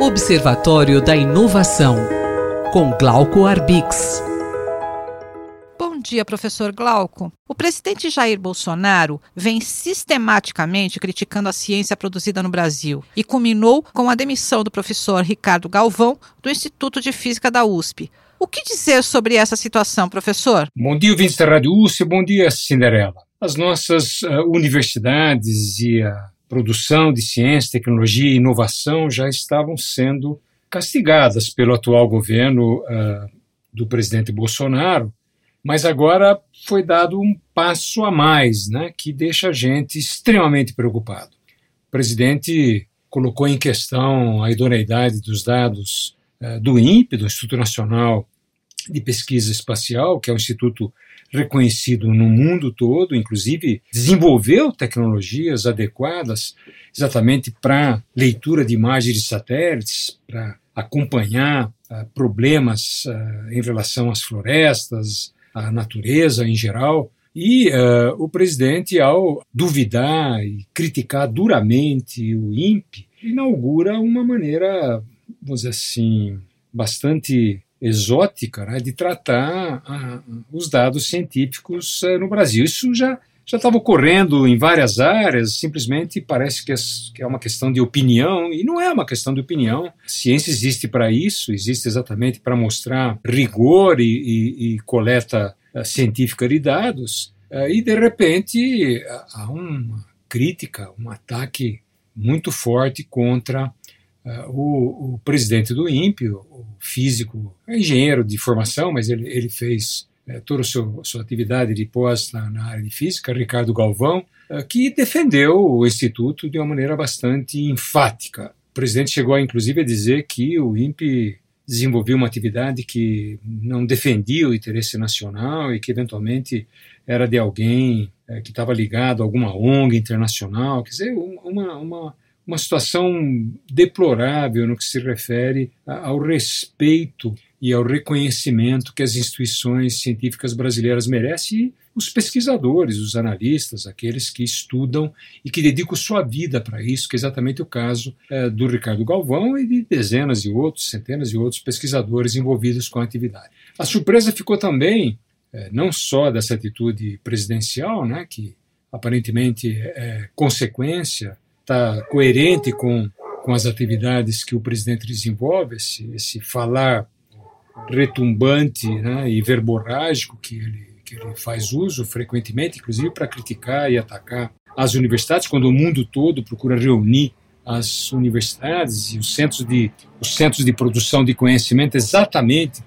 Observatório da Inovação, com Glauco Arbix. Bom dia, professor Glauco. O presidente Jair Bolsonaro vem sistematicamente criticando a ciência produzida no Brasil e culminou com a demissão do professor Ricardo Galvão do Instituto de Física da USP. O que dizer sobre essa situação, professor? Bom dia, ouvintes da Rádio USP. Bom dia, Cinderela. As nossas uh, universidades e a produção de ciência, tecnologia e inovação já estavam sendo castigadas pelo atual governo uh, do presidente Bolsonaro, mas agora foi dado um passo a mais, né, que deixa a gente extremamente preocupado. O presidente colocou em questão a idoneidade dos dados uh, do INPE, do Instituto Nacional de Pesquisa Espacial, que é um instituto reconhecido no mundo todo, inclusive desenvolveu tecnologias adequadas exatamente para leitura de imagens de satélites, para acompanhar uh, problemas uh, em relação às florestas, à natureza em geral. E uh, o presidente, ao duvidar e criticar duramente o INPE, inaugura uma maneira, vamos dizer assim, bastante exótica né, de tratar a, os dados científicos uh, no Brasil. Isso já já estava ocorrendo em várias áreas, simplesmente parece que é uma questão de opinião, e não é uma questão de opinião. Ciência existe para isso, existe exatamente para mostrar rigor e, e, e coleta uh, científica de dados, uh, e de repente há uma crítica, um ataque muito forte contra o, o, presidente do INPE, o físico, é engenheiro de formação, mas ele, ele fez é, toda a sua, sua, atividade de pós na, na, área de física, Ricardo Galvão, uh, que defendeu o Instituto de uma maneira bastante enfática. O presidente chegou, inclusive, a dizer que o INPE desenvolveu uma atividade que não defendia o interesse nacional e que, eventualmente, era de alguém é, que estava ligado a alguma ONG internacional, quer dizer, uma, uma uma situação deplorável no que se refere ao respeito e ao reconhecimento que as instituições científicas brasileiras merecem e os pesquisadores, os analistas, aqueles que estudam e que dedicam sua vida para isso, que é exatamente o caso é, do Ricardo Galvão e de dezenas de outros, centenas de outros pesquisadores envolvidos com a atividade. A surpresa ficou também é, não só dessa atitude presidencial, né, que aparentemente é consequência está coerente com, com as atividades que o presidente desenvolve, esse, esse falar retumbante né, e verborrágico que ele, que ele faz uso frequentemente, inclusive para criticar e atacar as universidades, quando o mundo todo procura reunir as universidades e os centros de, os centros de produção de conhecimento exatamente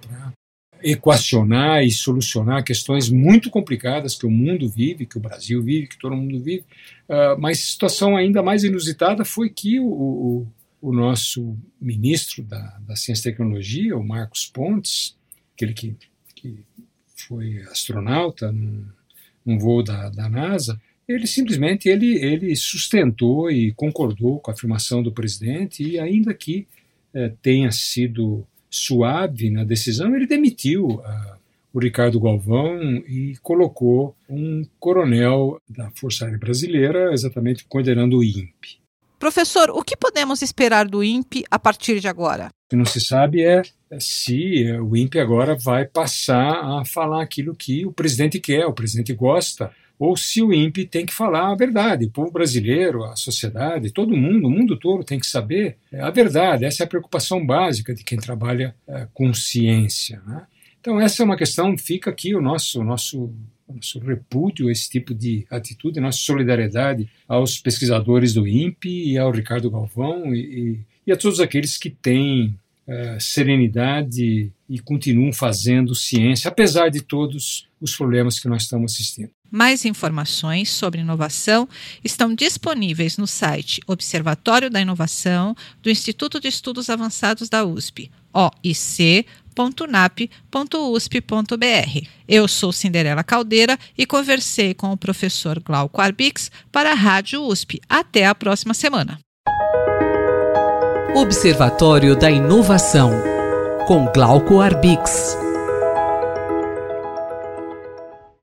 equacionar e solucionar questões muito complicadas que o mundo vive, que o Brasil vive, que todo mundo vive. Uh, mas situação ainda mais inusitada foi que o, o, o nosso ministro da, da, Ciência e Tecnologia, o Marcos Pontes, aquele que, que foi astronauta num, num voo da, da NASA, ele simplesmente ele, ele sustentou e concordou com a afirmação do presidente e ainda que eh, tenha sido suave na decisão, ele demitiu uh, o Ricardo Galvão e colocou um coronel da Força Aérea Brasileira, exatamente coordenando o INPE. Professor, o que podemos esperar do INPE a partir de agora? O que não se sabe é se o INPE agora vai passar a falar aquilo que o presidente quer, o presidente gosta, ou se o INPE tem que falar a verdade. O povo brasileiro, a sociedade, todo mundo, o mundo todo tem que saber a verdade. Essa é a preocupação básica de quem trabalha é, com ciência. Né? Então, essa é uma questão, fica aqui o nosso, nosso, nosso repúdio a esse tipo de atitude, nossa solidariedade aos pesquisadores do INPE e ao Ricardo Galvão e, e, e a todos aqueles que têm é, serenidade e continuam fazendo ciência, apesar de todos os problemas que nós estamos assistindo. Mais informações sobre inovação estão disponíveis no site Observatório da Inovação do Instituto de Estudos Avançados da USP, oic.nap.usp.br. Eu sou Cinderela Caldeira e conversei com o professor Glauco Arbix para a Rádio USP. Até a próxima semana. Observatório da Inovação, com Glauco Arbix.